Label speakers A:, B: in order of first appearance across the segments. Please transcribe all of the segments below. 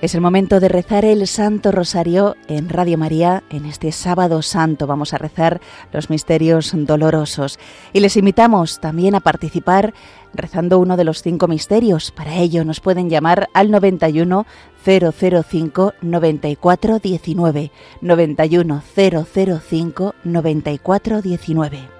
A: Es el momento de rezar el Santo Rosario en Radio María. En este sábado santo vamos a rezar los misterios dolorosos y les invitamos también a participar rezando uno de los cinco misterios. Para ello nos pueden llamar al 91 005 94 19 91 005 94 19.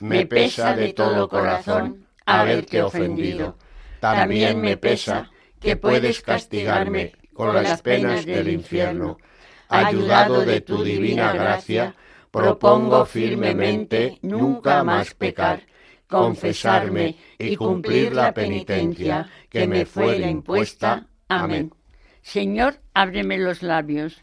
B: me pesa de todo corazón haberte ofendido. También me pesa que puedes castigarme con las penas del infierno. Ayudado de tu divina gracia, propongo firmemente nunca más pecar, confesarme y cumplir la penitencia que me fue impuesta. Amén. Señor, ábreme los labios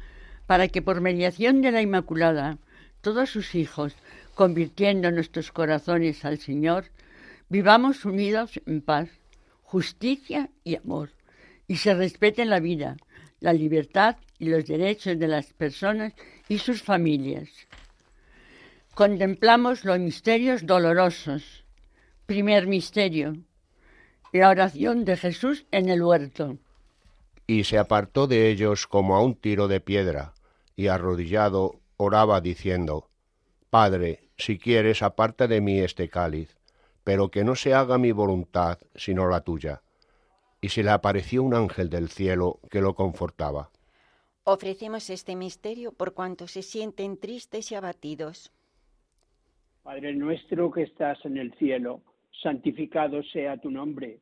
B: para que por mediación de la Inmaculada todos sus hijos, convirtiendo nuestros corazones al Señor, vivamos unidos en paz, justicia y amor, y se respeten la vida, la libertad y los derechos de las personas y sus familias. Contemplamos los misterios dolorosos. Primer misterio, la oración de Jesús en el huerto.
C: Y se apartó de ellos como a un tiro de piedra y arrodillado oraba diciendo, Padre, si quieres, aparta de mí este cáliz, pero que no se haga mi voluntad, sino la tuya. Y se le apareció un ángel del cielo que lo confortaba.
D: Ofrecemos este misterio por cuanto se sienten tristes y abatidos.
E: Padre nuestro que estás en el cielo, santificado sea tu nombre.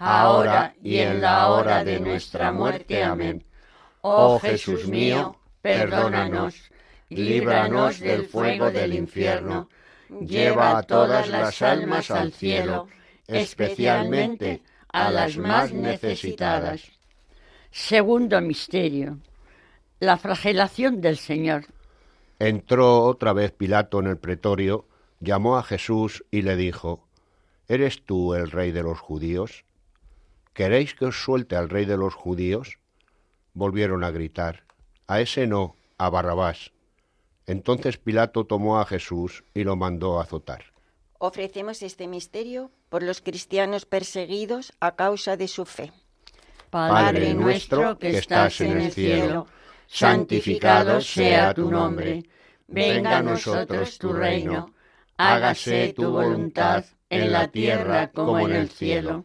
F: ahora y en la hora de nuestra muerte. Amén. Oh Jesús mío, perdónanos, líbranos del fuego del infierno, lleva a todas las almas al cielo, especialmente a las más necesitadas. Segundo misterio. La flagelación del Señor.
C: Entró otra vez Pilato en el pretorio, llamó a Jesús y le dijo, ¿Eres tú el rey de los judíos? ¿Queréis que os suelte al rey de los judíos? Volvieron a gritar, a ese no, a Barrabás. Entonces Pilato tomó a Jesús y lo mandó a azotar.
G: Ofrecemos este misterio por los cristianos perseguidos a causa de su fe.
F: Padre nuestro que estás en el cielo, santificado sea tu nombre. Venga a nosotros tu reino. Hágase tu voluntad en la tierra como en el cielo.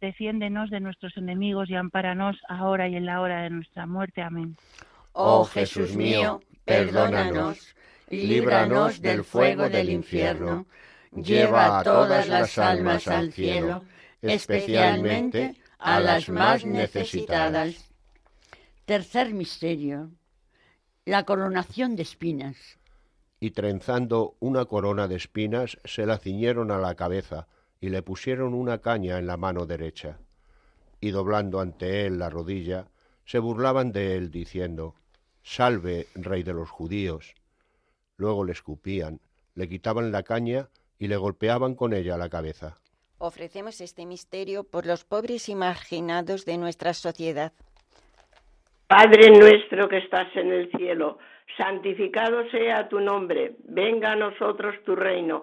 H: defiéndenos de nuestros enemigos y ampáranos ahora y en la hora de nuestra muerte. Amén.
F: Oh Jesús mío, perdónanos, líbranos del fuego del infierno, lleva a todas las almas al cielo, especialmente a las más necesitadas. Tercer misterio, la coronación de espinas.
C: Y trenzando una corona de espinas, se la ciñeron a la cabeza y le pusieron una caña en la mano derecha, y doblando ante él la rodilla, se burlaban de él, diciendo, Salve, rey de los judíos. Luego le escupían, le quitaban la caña y le golpeaban con ella la cabeza.
G: Ofrecemos este misterio por los pobres y marginados de nuestra sociedad.
I: Padre nuestro que estás en el cielo, santificado sea tu nombre, venga a nosotros tu reino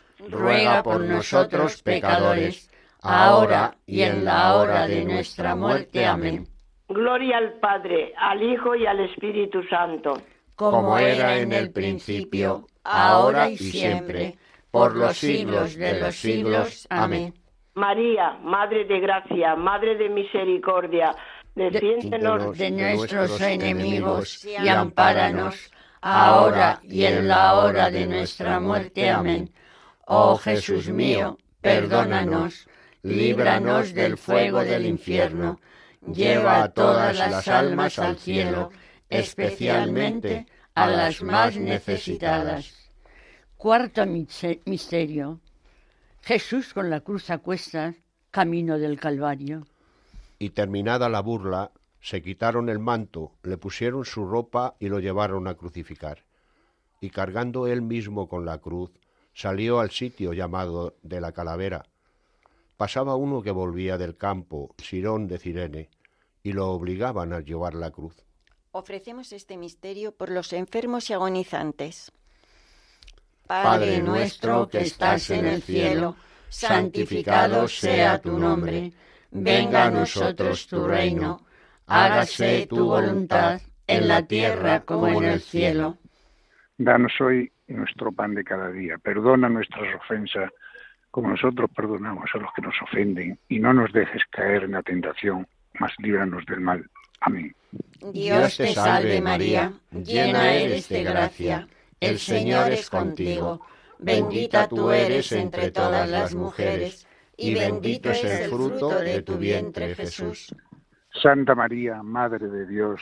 F: ruega por nosotros pecadores, ahora y en la hora de nuestra muerte. Amén.
I: Gloria al Padre, al Hijo y al Espíritu Santo.
F: Como era en el principio, ahora y siempre, por los siglos de los siglos. Amén.
I: María, Madre de Gracia, Madre de Misericordia, defiéndonos
F: de nuestros enemigos y ampáranos, ahora y en la hora de nuestra muerte. Amén. Oh Jesús mío, perdónanos líbranos del fuego del infierno, lleva a todas las almas al cielo, especialmente a las más necesitadas. Cuarto misterio. Jesús con la cruz a cuestas, camino del Calvario.
C: Y terminada la burla, se quitaron el manto, le pusieron su ropa y lo llevaron a crucificar. Y cargando él mismo con la cruz, salió al sitio llamado de la calavera, pasaba uno que volvía del campo, Sirón de Cirene, y lo obligaban a llevar la cruz.
G: Ofrecemos este misterio por los enfermos y agonizantes.
F: Padre nuestro que estás en el cielo, santificado sea tu nombre, venga a nosotros tu reino, hágase tu voluntad en la tierra como en el cielo.
J: Danos hoy nuestro pan de cada día, perdona nuestras ofensas como nosotros perdonamos a los que nos ofenden, y no nos dejes caer en la tentación, mas líbranos del mal. Amén.
F: Dios te salve María, llena eres de gracia, el Señor es contigo, bendita tú eres entre todas las mujeres, y bendito es el fruto de tu vientre Jesús.
J: Santa María, Madre de Dios,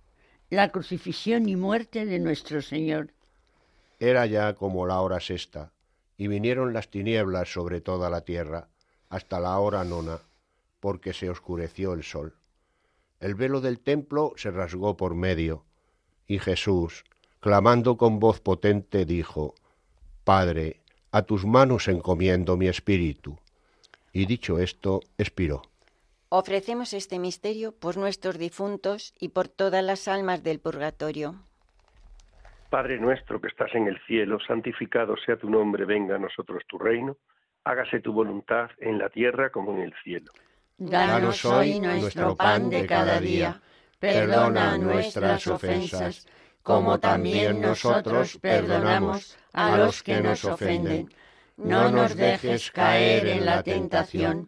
F: la crucifixión y muerte de nuestro Señor.
C: Era ya como la hora sexta, y vinieron las tinieblas sobre toda la tierra, hasta la hora nona, porque se oscureció el sol. El velo del templo se rasgó por medio, y Jesús, clamando con voz potente, dijo, Padre, a tus manos encomiendo mi espíritu. Y dicho esto, expiró.
G: Ofrecemos este misterio por nuestros difuntos y por todas las almas del purgatorio.
K: Padre nuestro que estás en el cielo, santificado sea tu nombre, venga a nosotros tu reino, hágase tu voluntad en la tierra como en el cielo.
F: Danos hoy nuestro pan de cada día, perdona nuestras ofensas, como también nosotros perdonamos a los que nos ofenden. No nos dejes caer en la tentación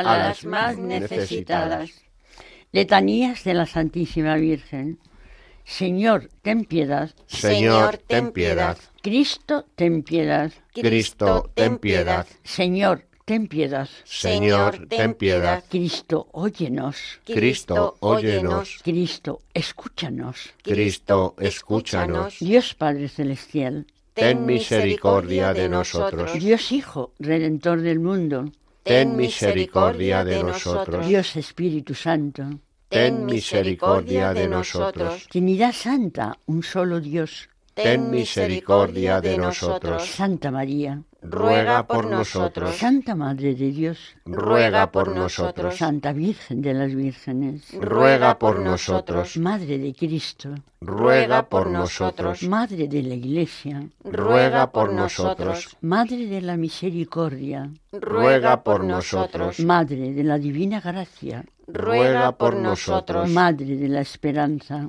F: a las más necesitadas.
B: Letanías de la Santísima Virgen. Señor, ten piedad.
C: Señor, ten piedad.
B: Cristo, ten piedad.
C: Cristo, ten piedad.
B: Señor, ten piedad.
C: Señor, ten piedad.
B: Cristo, óyenos.
C: Cristo, óyenos.
B: Cristo, escúchanos.
C: Cristo, escúchanos.
B: Dios Padre Celestial,
C: ten misericordia de nosotros.
B: Dios Hijo, Redentor del mundo,
C: ten misericordia de nosotros.
B: Dios Espíritu Santo,
C: ten misericordia de nosotros.
B: Trinidad Santa, un solo Dios,
C: ten misericordia de nosotros.
B: Santa María,
F: ruega por nosotros.
B: Santa Madre de Dios,
F: ruega por nosotros.
B: Santa Virgen de las Vírgenes,
C: ruega por nosotros.
B: Madre de Cristo,
F: ruega por nosotros.
B: Madre de la Iglesia,
F: ruega por nosotros.
B: Madre de la Misericordia,
F: ruega por nosotros.
B: Madre de la Divina Gracia,
F: ruega por nosotros.
B: Madre de la Esperanza,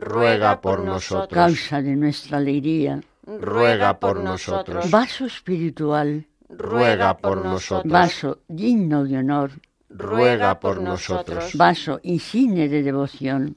F: ruega por nosotros.
B: causa de nuestra alegría,
F: ruega por nosotros.
B: vaso espiritual,
F: ruega por nosotros.
B: vaso digno de honor,
F: ruega por nosotros.
B: vaso insigne de devoción,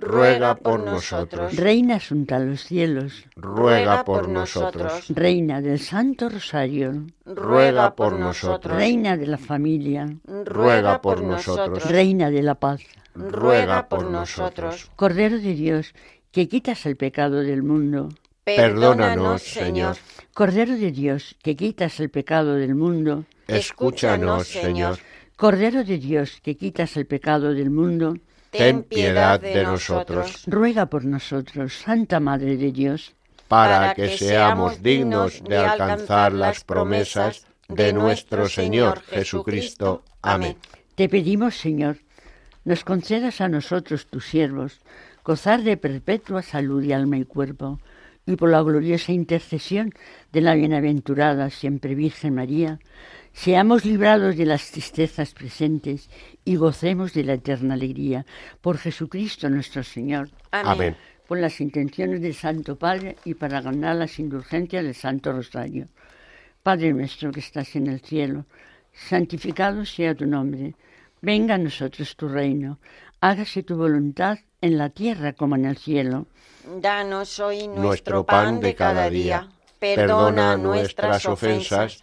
D: ruega por nosotros.
B: Reina asunta a los cielos,
D: ruega por nosotros.
B: Reina del Santo Rosario,
D: ruega por nosotros.
B: Reina de la familia,
D: ruega por nosotros.
B: Reina de la paz,
D: ruega por nosotros.
B: Cordero de Dios, que quitas el pecado del mundo,
D: perdónanos, Señor.
B: Cordero de Dios, que quitas el pecado del mundo,
D: escúchanos, Señor.
B: Cordero de Dios, que quitas el pecado del mundo,
D: ten piedad de nosotros.
B: Ruega por nosotros, Santa Madre de Dios,
D: para que seamos dignos de alcanzar las promesas de nuestro Señor Jesucristo. Amén.
B: Te pedimos, Señor, nos concedas a nosotros, tus siervos, gozar de perpetua salud y alma y cuerpo, y por la gloriosa intercesión de la bienaventurada siempre Virgen María, seamos librados de las tristezas presentes y gocemos de la eterna alegría. Por Jesucristo nuestro Señor.
D: Amén.
B: Por las intenciones del Santo Padre y para ganar las indulgencias del Santo Rosario. Padre nuestro que estás en el cielo, santificado sea tu nombre. Venga a nosotros tu reino. Hágase tu voluntad en la tierra como en el cielo.
G: Danos hoy nuestro pan de cada día. Perdona nuestras ofensas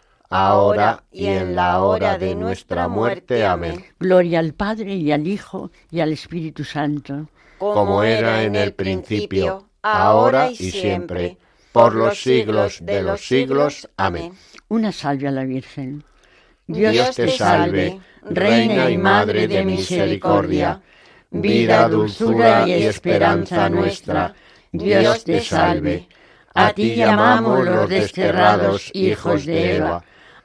D: ahora y en la hora de nuestra muerte. Amén.
B: Gloria al Padre y al Hijo y al Espíritu Santo.
D: Como era en el principio, ahora y siempre, por los siglos de los siglos. Amén.
B: Una salve a la Virgen.
D: Dios te salve, Reina y Madre de misericordia, vida, dulzura y esperanza nuestra. Dios te salve. A ti llamamos los desterrados hijos de Eva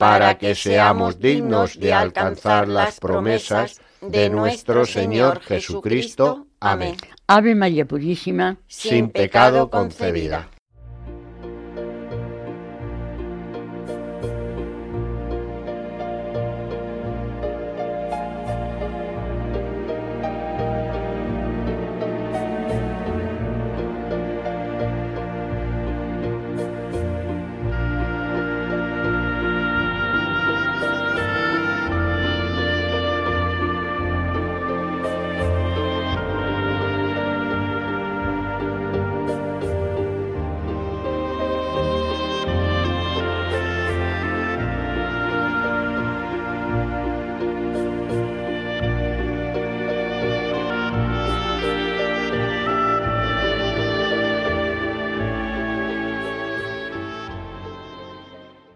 D: para que seamos dignos de alcanzar las promesas de nuestro Señor Jesucristo. Amén.
B: Ave María Purísima,
D: sin pecado concebida.